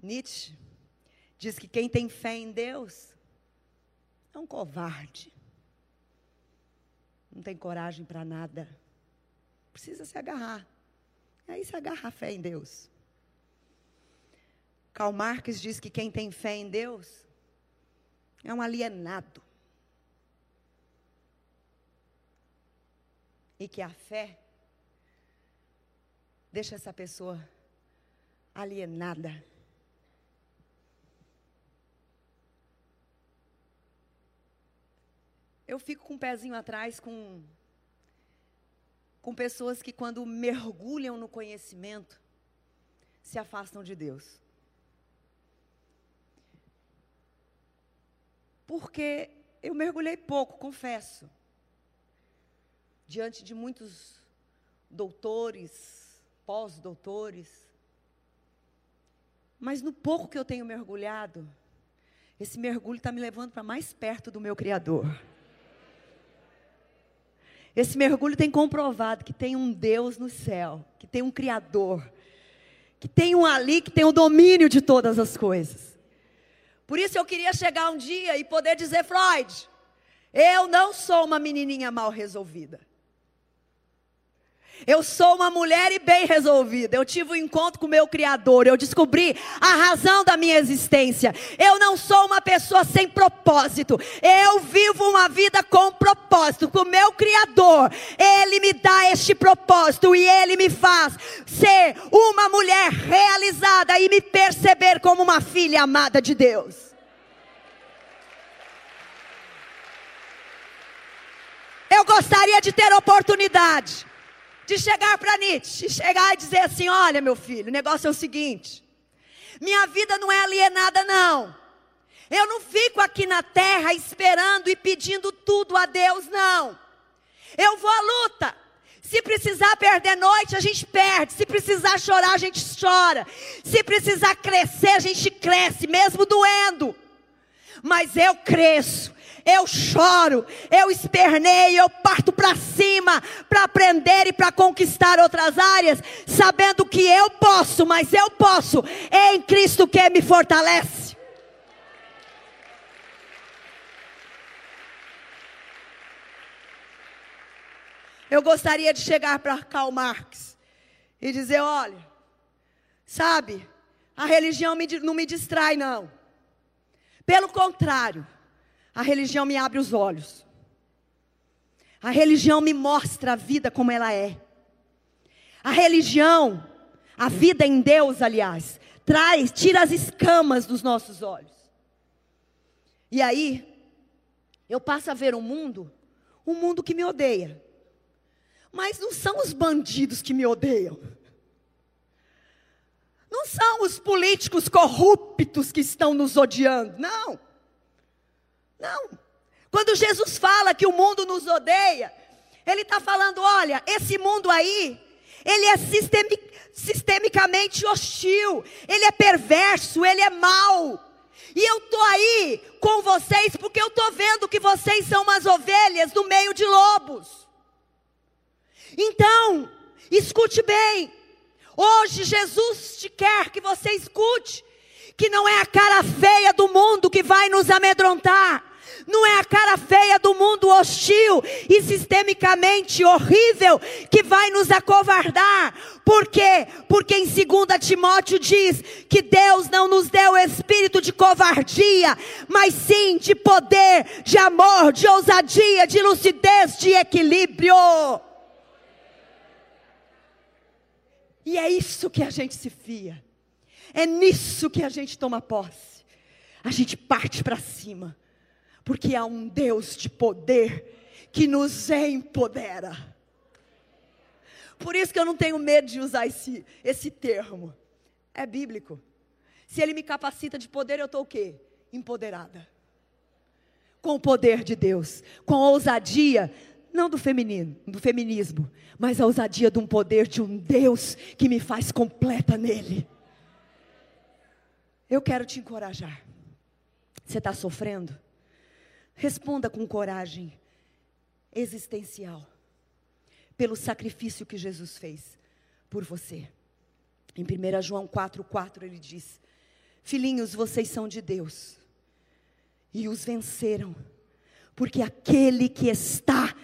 Nietzsche diz que quem tem fé em Deus é um covarde. Não tem coragem para nada. Precisa se agarrar. Aí se agarra a fé em Deus. Karl Marx diz que quem tem fé em Deus é um alienado. E que a fé deixa essa pessoa alienada. Eu fico com o um pezinho atrás com com pessoas que quando mergulham no conhecimento se afastam de Deus. Porque eu mergulhei pouco, confesso. Diante de muitos doutores, pós-doutores. Mas no pouco que eu tenho mergulhado, esse mergulho está me levando para mais perto do meu Criador. Esse mergulho tem comprovado que tem um Deus no céu, que tem um Criador, que tem um ali que tem o domínio de todas as coisas. Por isso eu queria chegar um dia e poder dizer, Freud, eu não sou uma menininha mal resolvida. Eu sou uma mulher e bem resolvida. Eu tive um encontro com o meu Criador. Eu descobri a razão da minha existência. Eu não sou uma pessoa sem propósito. Eu vivo uma vida com propósito. Com o meu Criador, Ele me dá este propósito e Ele me faz ser uma mulher realizada e me perceber como uma filha amada de Deus. Eu gostaria de ter oportunidade de chegar para Nietzsche, chegar e dizer assim: olha, meu filho, o negócio é o seguinte. Minha vida não é alienada, não. Eu não fico aqui na terra esperando e pedindo tudo a Deus, não. Eu vou à luta. Se precisar perder noite, a gente perde. Se precisar chorar, a gente chora. Se precisar crescer, a gente cresce, mesmo doendo. Mas eu cresço eu choro, eu esperneio, eu parto para cima para aprender e para conquistar outras áreas, sabendo que eu posso, mas eu posso em Cristo que me fortalece. Eu gostaria de chegar para Karl Marx e dizer: olha, sabe, a religião não me distrai, não. Pelo contrário, a religião me abre os olhos. A religião me mostra a vida como ela é. A religião, a vida em Deus, aliás, traz, tira as escamas dos nossos olhos. E aí, eu passo a ver um mundo, um mundo que me odeia. Mas não são os bandidos que me odeiam. Não são os políticos corruptos que estão nos odiando, não. Não. Quando Jesus fala que o mundo nos odeia, ele está falando: olha, esse mundo aí, ele é sistemic, sistemicamente hostil, ele é perverso, ele é mau. E eu estou aí com vocês porque eu estou vendo que vocês são umas ovelhas no meio de lobos. Então, escute bem. Hoje Jesus te quer que você escute que não é a cara feia do mundo que vai nos amedrontar. Não é a cara feia do mundo hostil e sistemicamente horrível que vai nos acovardar. Por quê? Porque em 2 Timóteo diz que Deus não nos deu espírito de covardia, mas sim de poder, de amor, de ousadia, de lucidez, de equilíbrio. E é isso que a gente se fia. É nisso que a gente toma posse. A gente parte para cima, porque há um Deus de poder que nos empodera. Por isso que eu não tenho medo de usar esse, esse termo. É bíblico. Se ele me capacita de poder, eu estou o quê? Empoderada. Com o poder de Deus, com a ousadia, não do feminino, do feminismo, mas a ousadia de um poder de um Deus que me faz completa nele. Eu quero te encorajar. Você está sofrendo? Responda com coragem existencial pelo sacrifício que Jesus fez por você. Em 1 João 4,4 ele diz: Filhinhos, vocês são de Deus e os venceram, porque aquele que está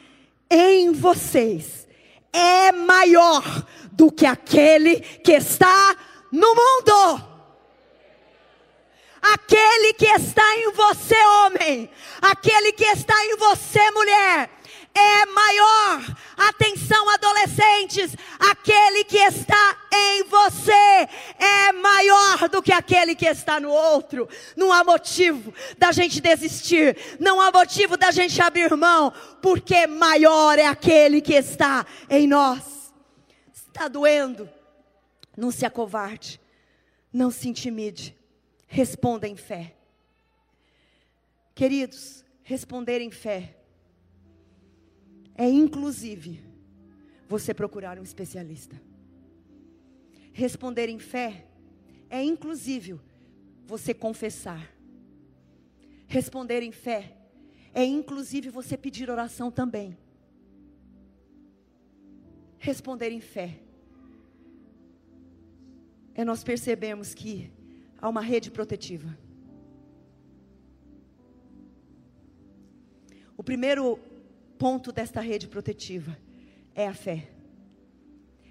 em vocês é maior do que aquele que está no mundo. Aquele que está em você, homem, aquele que está em você, mulher, é maior. Atenção, adolescentes, aquele que está em você é maior do que aquele que está no outro. Não há motivo da gente desistir, não há motivo da gente abrir mão, porque maior é aquele que está em nós. Está doendo? Não se acovarde, não se intimide. Responda em fé. Queridos, responder em fé é inclusive você procurar um especialista. Responder em fé é inclusive você confessar. Responder em fé é inclusive você pedir oração também. Responder em fé é nós percebemos que a uma rede protetiva. O primeiro ponto desta rede protetiva é a fé,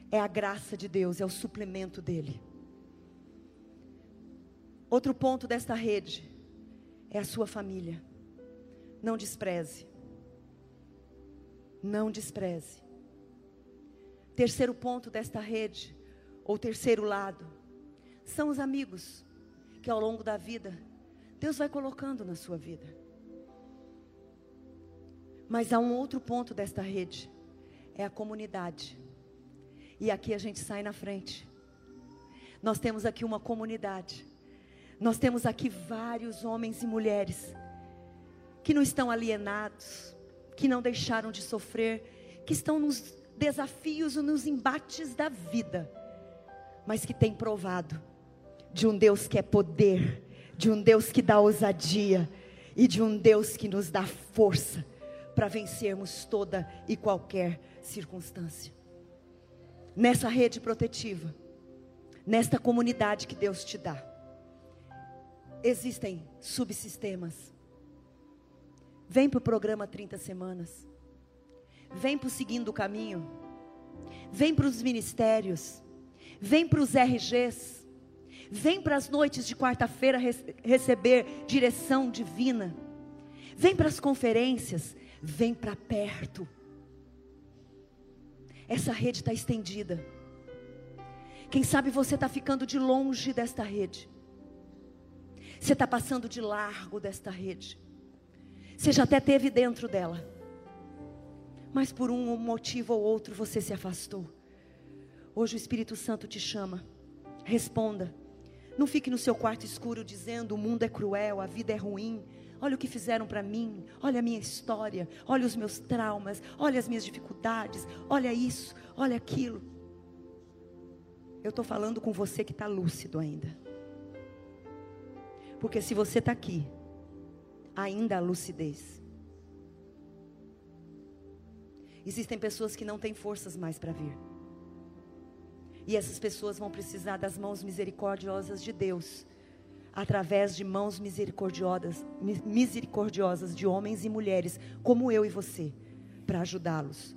é a graça de Deus, é o suplemento dele. Outro ponto desta rede é a sua família. Não despreze. Não despreze. Terceiro ponto desta rede, ou terceiro lado, são os amigos que ao longo da vida Deus vai colocando na sua vida. Mas há um outro ponto desta rede, é a comunidade. E aqui a gente sai na frente. Nós temos aqui uma comunidade. Nós temos aqui vários homens e mulheres que não estão alienados, que não deixaram de sofrer, que estão nos desafios e nos embates da vida, mas que têm provado de um Deus que é poder, de um Deus que dá ousadia e de um Deus que nos dá força para vencermos toda e qualquer circunstância. Nessa rede protetiva, nesta comunidade que Deus te dá, existem subsistemas. Vem para o programa 30 semanas. Vem para o Seguindo o Caminho. Vem para os ministérios. Vem para os RGs Vem para as noites de quarta-feira receber direção divina. Vem para as conferências. Vem para perto. Essa rede está estendida. Quem sabe você está ficando de longe desta rede. Você está passando de largo desta rede. Você já até teve dentro dela. Mas por um motivo ou outro você se afastou. Hoje o Espírito Santo te chama. Responda. Não fique no seu quarto escuro dizendo: o mundo é cruel, a vida é ruim. Olha o que fizeram para mim, olha a minha história, olha os meus traumas, olha as minhas dificuldades, olha isso, olha aquilo. Eu estou falando com você que está lúcido ainda. Porque se você está aqui, ainda há lucidez. Existem pessoas que não têm forças mais para vir. E essas pessoas vão precisar das mãos misericordiosas de Deus, através de mãos misericordiosas, misericordiosas de homens e mulheres, como eu e você, para ajudá-los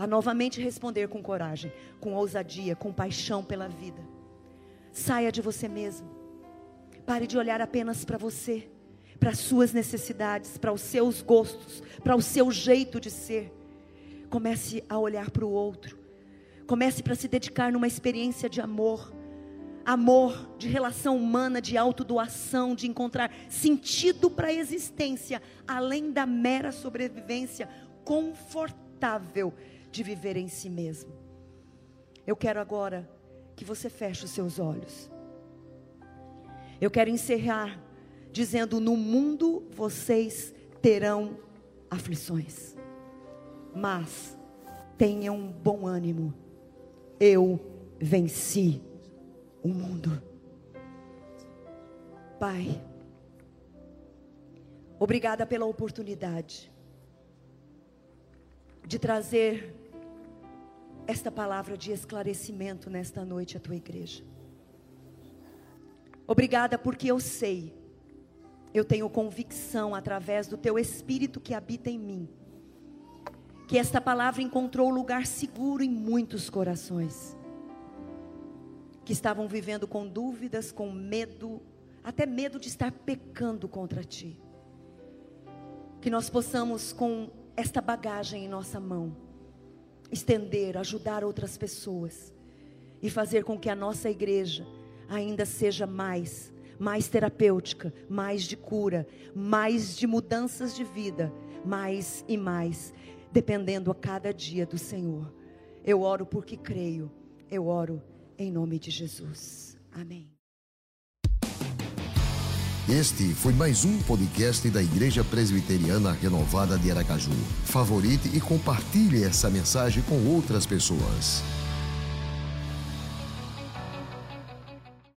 a novamente responder com coragem, com ousadia, com paixão pela vida. Saia de você mesmo. Pare de olhar apenas para você, para as suas necessidades, para os seus gostos, para o seu jeito de ser. Comece a olhar para o outro Comece para se dedicar numa experiência de amor, amor, de relação humana, de autodoação, de encontrar sentido para a existência, além da mera sobrevivência confortável de viver em si mesmo. Eu quero agora que você feche os seus olhos. Eu quero encerrar dizendo: no mundo vocês terão aflições, mas tenham bom ânimo. Eu venci o mundo. Pai, obrigada pela oportunidade de trazer esta palavra de esclarecimento nesta noite à tua igreja. Obrigada porque eu sei, eu tenho convicção através do teu Espírito que habita em mim, que esta palavra encontrou lugar seguro em muitos corações, que estavam vivendo com dúvidas, com medo, até medo de estar pecando contra ti. Que nós possamos, com esta bagagem em nossa mão, estender, ajudar outras pessoas e fazer com que a nossa igreja ainda seja mais, mais terapêutica, mais de cura, mais de mudanças de vida, mais e mais, dependendo a cada dia do Senhor. Eu oro porque creio, eu oro em nome de Jesus. Amém. Este foi mais um podcast da Igreja Presbiteriana Renovada de Aracaju. Favorite e compartilhe essa mensagem com outras pessoas.